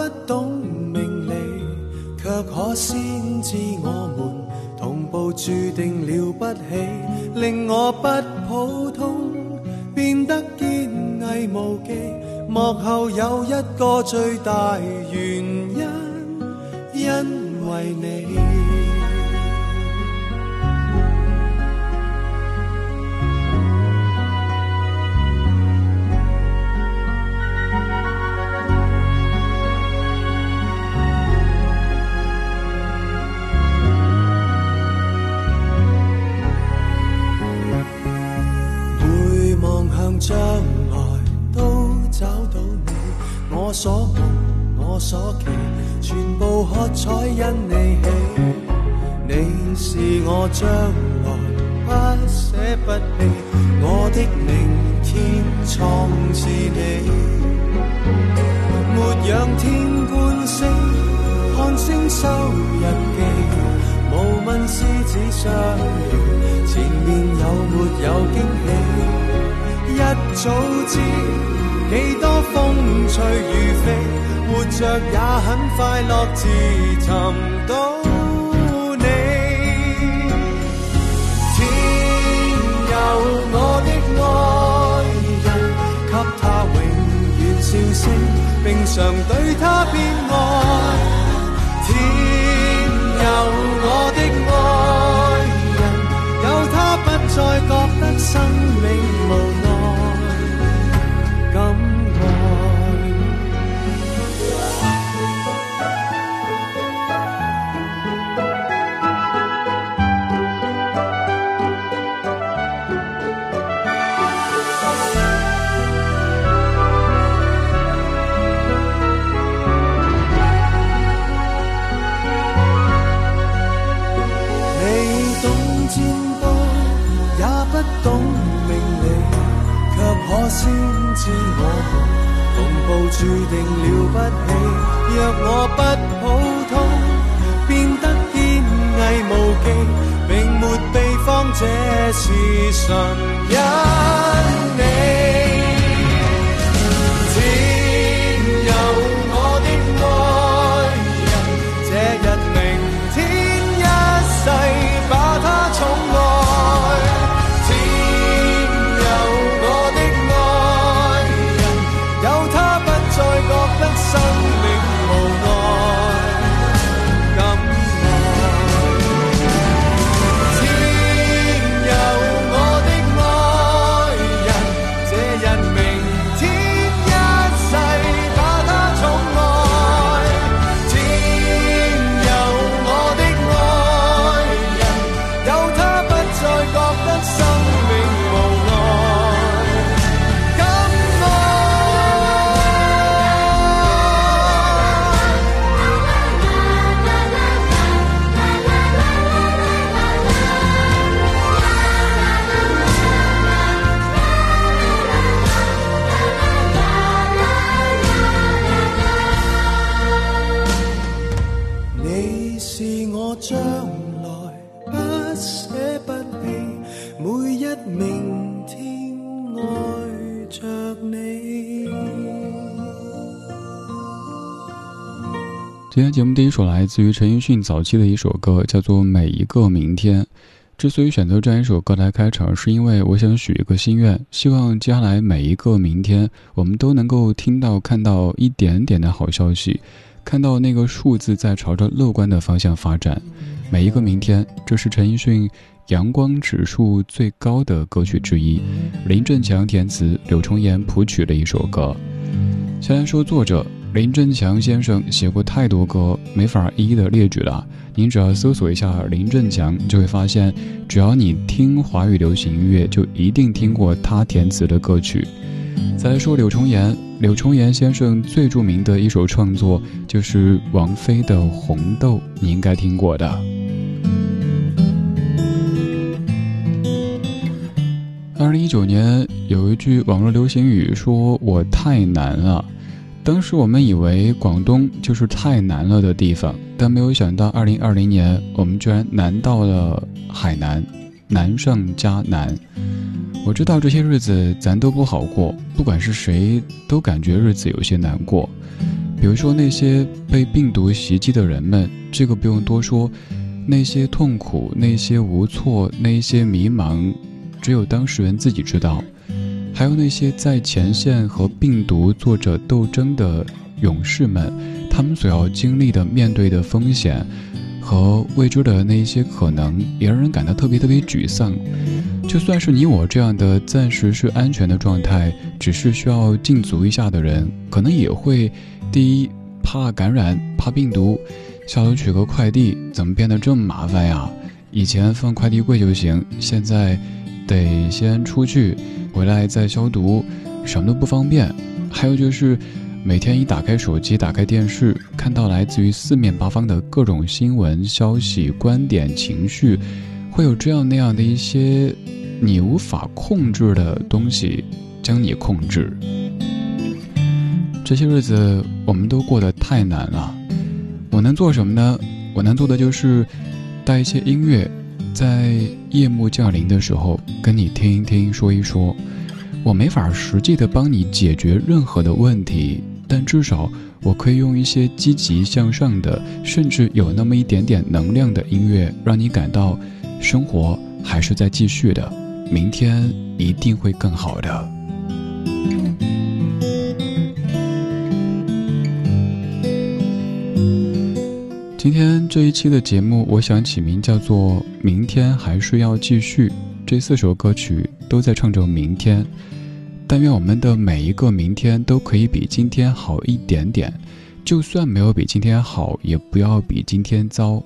不懂名利却可先知我们同步注定了不起令我不普通变得坚毅无忌幕后有一个最大原因因为你。将来都找到你，我所梦，我所期，全部喝彩因你起。你是我将来不舍不弃，我的明天创自你。没仰天观星，看星收日记，无问狮子相遇，前面有没有惊喜？一早知。几多风吹雨飞，活着也很快乐，自寻到你。天佑我的爱人，给他永远笑声，并常对他偏爱。天佑我的爱人，有他不再觉得生命无奈。知我同步注定了不起。若我不普通，变得坚毅无忌，并没秘方，这是神因你。天节目第一首来自于陈奕迅早期的一首歌，叫做《每一个明天》。之所以选择这样一首歌来开场，是因为我想许一个心愿，希望接下来每一个明天，我们都能够听到、看到一点点的好消息，看到那个数字在朝着乐观的方向发展。每一个明天，这是陈奕迅阳光指数最高的歌曲之一，林振强填词，柳重言谱曲的一首歌。先来说作者林振强先生写过太多歌，没法一一的列举了。您只要搜索一下林振强，就会发现，只要你听华语流行音乐，就一定听过他填词的歌曲。再说柳重言，柳重言先生最著名的一首创作就是王菲的《红豆》，你应该听过的。二零一九年有一句网络流行语，说我太难了。当时我们以为广东就是太难了的地方，但没有想到二零二零年我们居然难到了海南，难上加难。我知道这些日子咱都不好过，不管是谁都感觉日子有些难过。比如说那些被病毒袭击的人们，这个不用多说，那些痛苦、那些无措、那些迷茫，只有当事人自己知道。还有那些在前线和病毒做着斗争的勇士们，他们所要经历的、面对的风险和未知的那一些可能，也让人感到特别特别沮丧。就算是你我这样的暂时是安全的状态，只是需要禁足一下的人，可能也会第一怕感染、怕病毒，下楼取个快递怎么变得这么麻烦呀？以前放快递柜就行，现在得先出去。回来再消毒，什么都不方便。还有就是，每天一打开手机、打开电视，看到来自于四面八方的各种新闻、消息、观点、情绪，会有这样那样的一些你无法控制的东西将你控制。这些日子我们都过得太难了。我能做什么呢？我能做的就是带一些音乐。在夜幕降临的时候，跟你听一听，说一说。我没法实际的帮你解决任何的问题，但至少我可以用一些积极向上的，甚至有那么一点点能量的音乐，让你感到生活还是在继续的，明天一定会更好的。今天这一期的节目，我想起名叫做《明天还是要继续》。这四首歌曲都在唱着明天，但愿我们的每一个明天都可以比今天好一点点。就算没有比今天好，也不要比今天糟。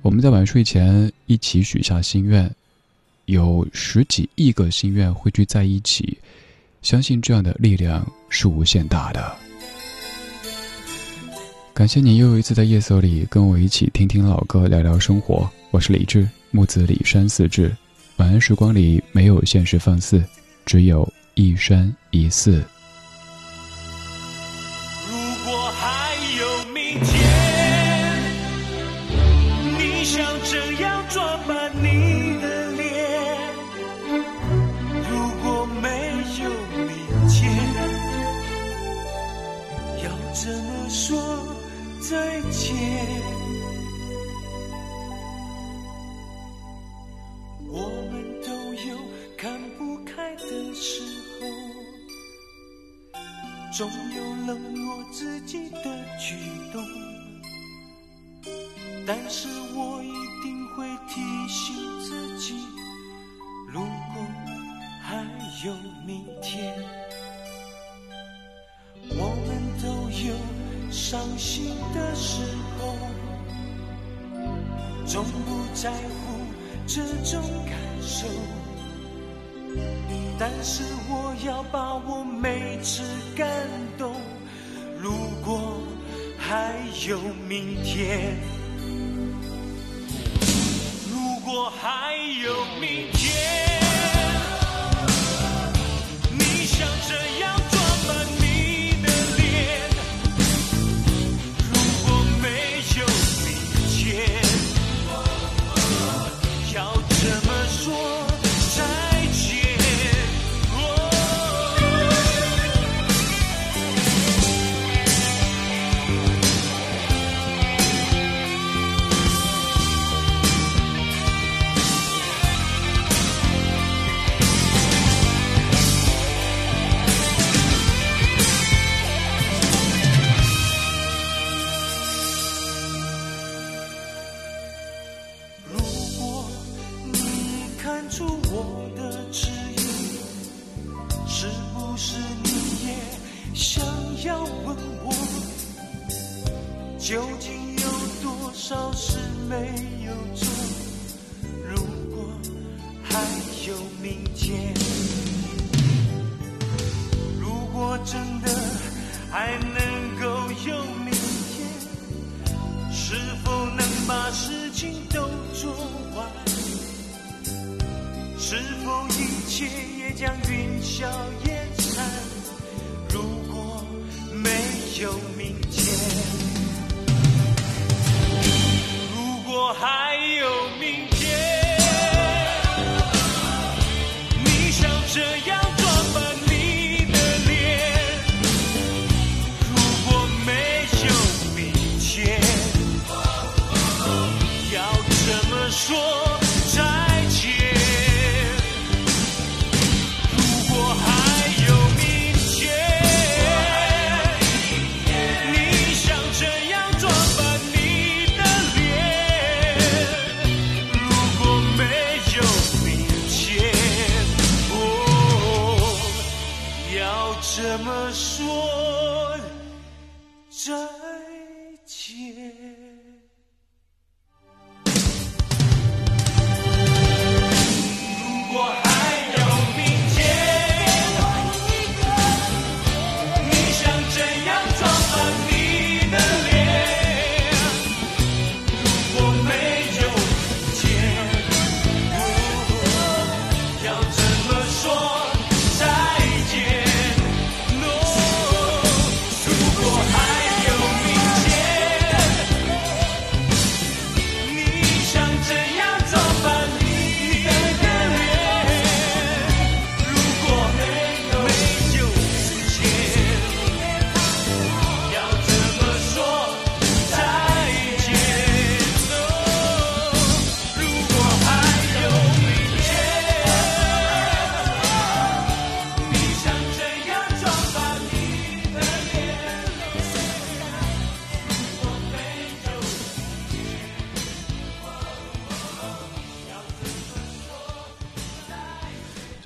我们在晚睡前一起许下心愿，有十几亿个心愿汇聚在一起，相信这样的力量是无限大的。感谢你又一次在夜色里跟我一起听听老歌，聊聊生活。我是李志，木子李山四志。晚安时光里没有现实放肆，只有一山一寺。有冷落自己的举动，但是我一定会提醒自己，如果还有明天，我们都有。伤心的时候，从不在乎这种感受。但是我要把我每次感动。如果还有明天，如果还有明天。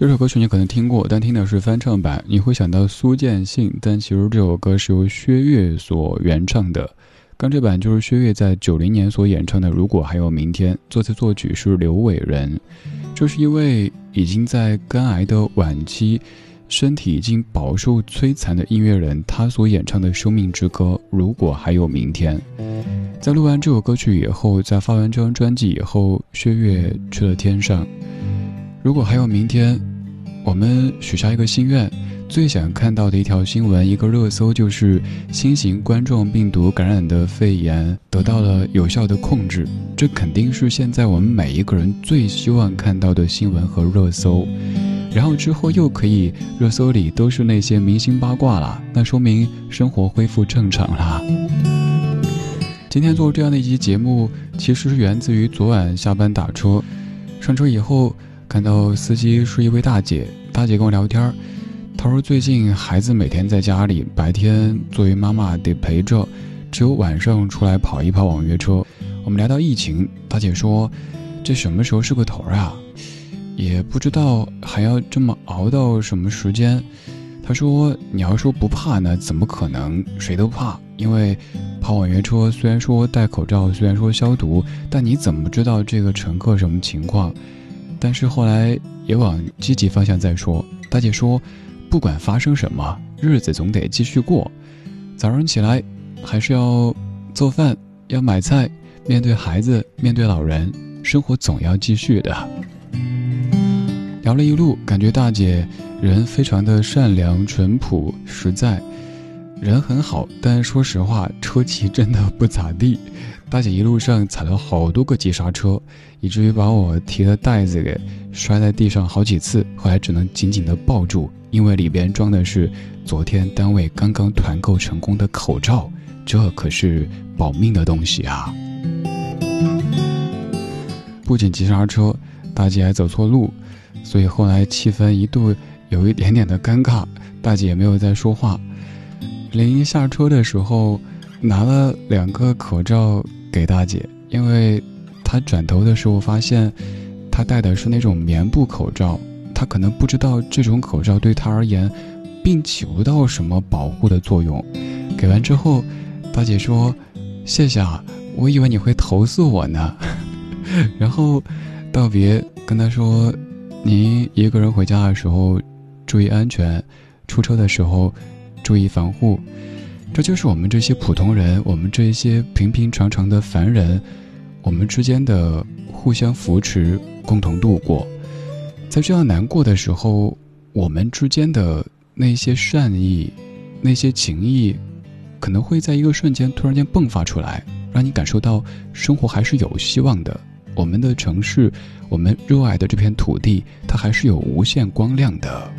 这首歌曲你可能听过，但听的是翻唱版，你会想到苏建信，但其实这首歌是由薛岳所原唱的。刚这版就是薛岳在九零年所演唱的《如果还有明天》，作词作曲是刘伟仁。这是一位已经在肝癌的晚期，身体已经饱受摧残的音乐人，他所演唱的生命之歌《如果还有明天》。在录完这首歌曲以后，在发完这张专辑以后，薛岳去了天上。如果还有明天，我们许下一个心愿，最想看到的一条新闻，一个热搜就是新型冠状病毒感染的肺炎得到了有效的控制。这肯定是现在我们每一个人最希望看到的新闻和热搜。然后之后又可以热搜里都是那些明星八卦了，那说明生活恢复正常啦。今天做这样的一期节目，其实是源自于昨晚下班打车，上车以后。看到司机是一位大姐，大姐跟我聊天她说最近孩子每天在家里，白天作为妈妈得陪着，只有晚上出来跑一跑网约车。我们聊到疫情，大姐说这什么时候是个头啊？也不知道还要这么熬到什么时间。她说你要说不怕呢，怎么可能？谁都怕，因为跑网约车虽然说戴口罩，虽然说消毒，但你怎么知道这个乘客什么情况？但是后来也往积极方向再说。大姐说，不管发生什么，日子总得继续过。早上起来还是要做饭，要买菜，面对孩子，面对老人，生活总要继续的。聊了一路，感觉大姐人非常的善良、淳朴、实在，人很好。但说实话，车技真的不咋地。大姐一路上踩了好多个急刹车，以至于把我提的袋子给摔在地上好几次，后来只能紧紧的抱住，因为里边装的是昨天单位刚刚团购成功的口罩，这可是保命的东西啊！不仅急刹车，大姐还走错路，所以后来气氛一度有一点点的尴尬，大姐也没有再说话。临下车的时候，拿了两个口罩。给大姐，因为她转头的时候发现，她戴的是那种棉布口罩，她可能不知道这种口罩对她而言，并起不到什么保护的作用。给完之后，大姐说：“谢谢啊，我以为你会投诉我呢。”然后道别，跟他说：“您一个人回家的时候注意安全，出车的时候注意防护。”这就是我们这些普通人，我们这些平平常常的凡人，我们之间的互相扶持，共同度过。在这样难过的时候，我们之间的那些善意、那些情谊，可能会在一个瞬间突然间迸发出来，让你感受到生活还是有希望的。我们的城市，我们热爱的这片土地，它还是有无限光亮的。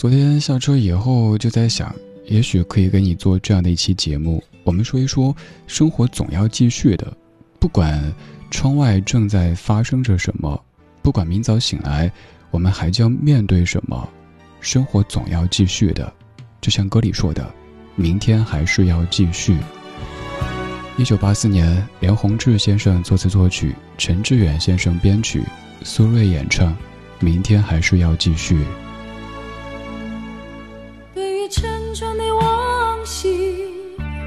昨天下车以后就在想，也许可以给你做这样的一期节目。我们说一说，生活总要继续的，不管窗外正在发生着什么，不管明早醒来我们还将面对什么，生活总要继续的。就像歌里说的，明天还是要继续。一九八四年，梁鸿志先生作词作曲，陈志远先生编曲，苏芮演唱，《明天还是要继续》。成长的往昔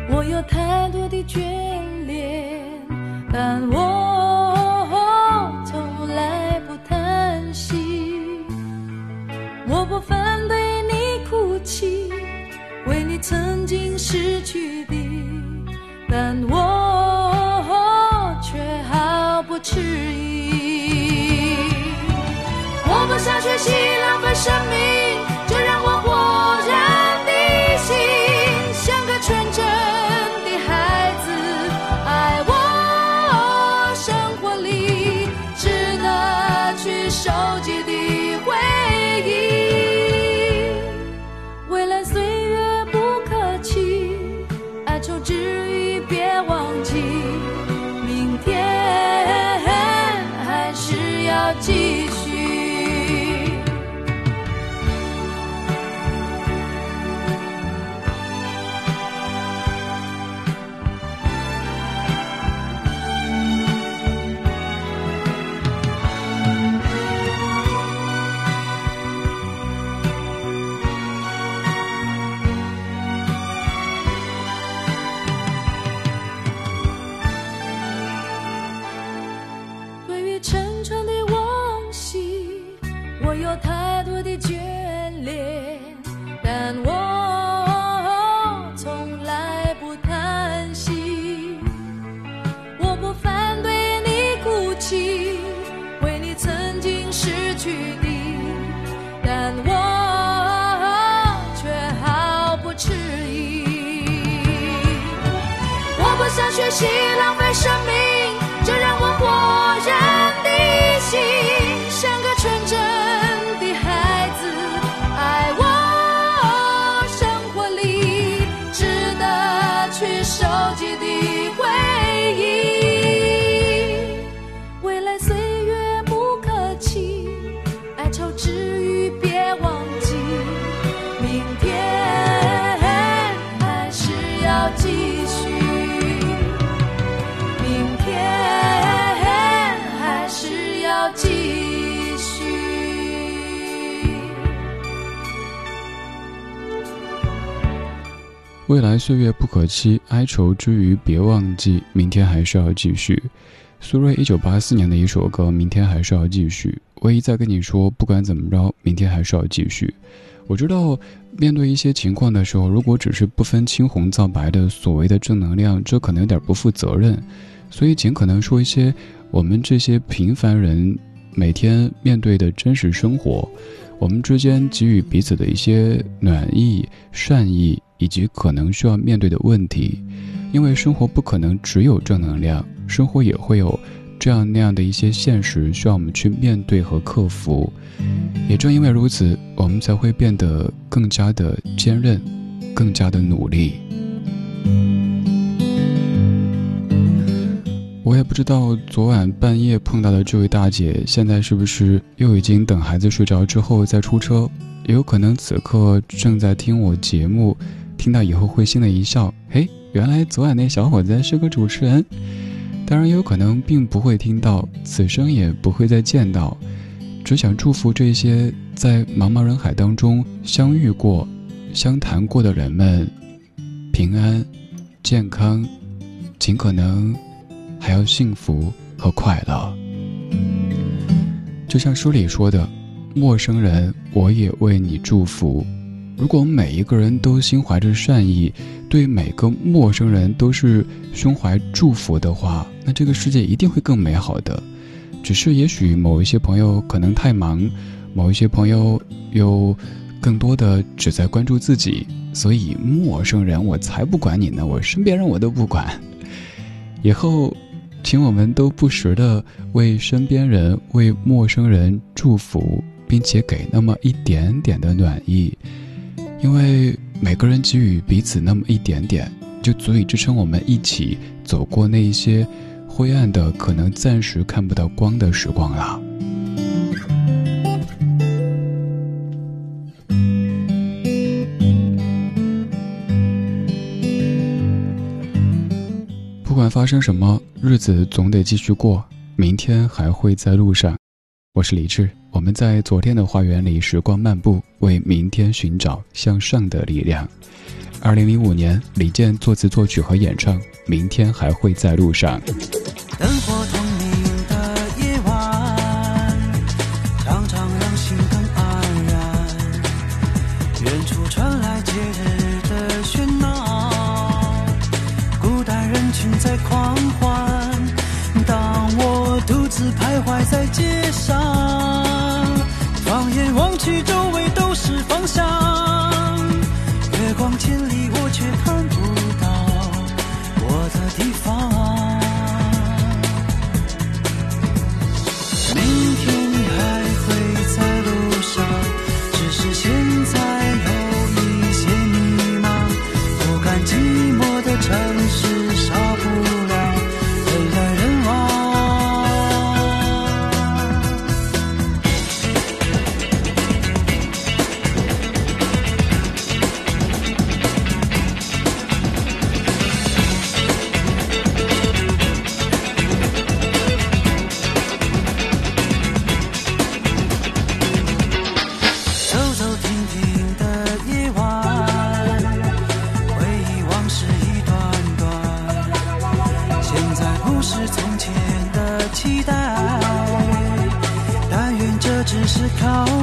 我有太多的眷恋但我去的但我却毫不迟疑。我不想学习浪费生命未来岁月不可期，哀愁之余别忘记，明天还是要继续。苏芮一九八四年的一首歌《明天还是要继续》，我一再跟你说，不管怎么着，明天还是要继续。我知道，面对一些情况的时候，如果只是不分青红皂白的所谓的正能量，这可能有点不负责任。所以尽可能说一些我们这些平凡人每天面对的真实生活，我们之间给予彼此的一些暖意、善意。以及可能需要面对的问题，因为生活不可能只有正能量，生活也会有这样那样的一些现实需要我们去面对和克服。也正因为如此，我们才会变得更加的坚韧，更加的努力。我也不知道昨晚半夜碰到的这位大姐，现在是不是又已经等孩子睡着之后再出车？也有可能此刻正在听我节目。听到以后会心的一笑，嘿，原来昨晚那小伙子是个主持人。当然，也有可能并不会听到，此生也不会再见到。只想祝福这些在茫茫人海当中相遇过、相谈过的人们平安、健康，尽可能还要幸福和快乐。就像书里说的：“陌生人，我也为你祝福。”如果每一个人都心怀着善意，对每个陌生人都是胸怀祝福的话，那这个世界一定会更美好的。只是也许某一些朋友可能太忙，某一些朋友又更多的只在关注自己，所以陌生人我才不管你呢，我身边人我都不管。以后，请我们都不时的为身边人、为陌生人祝福，并且给那么一点点的暖意。因为每个人给予彼此那么一点点，就足以支撑我们一起走过那一些灰暗的、可能暂时看不到光的时光了。不管发生什么，日子总得继续过，明天还会在路上。我是李志，我们在昨天的花园里时光漫步，为明天寻找向上的力量。二零零五年，李健作词作曲和演唱，《明天还会在路上》。期待，但愿这只是考